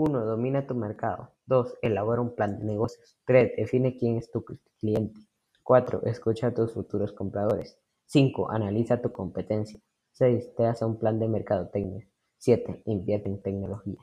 1. Domina tu mercado. 2. Elabora un plan de negocios. 3. Define quién es tu cliente. 4. Escucha a tus futuros compradores. 5. Analiza tu competencia. 6. Te hace un plan de mercadotecnia. 7. Invierte en tecnología.